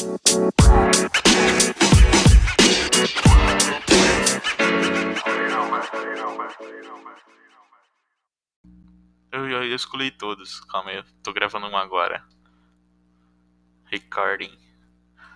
Eu, eu, eu escolhi todos. Calma aí, eu tô gravando um agora. Recording.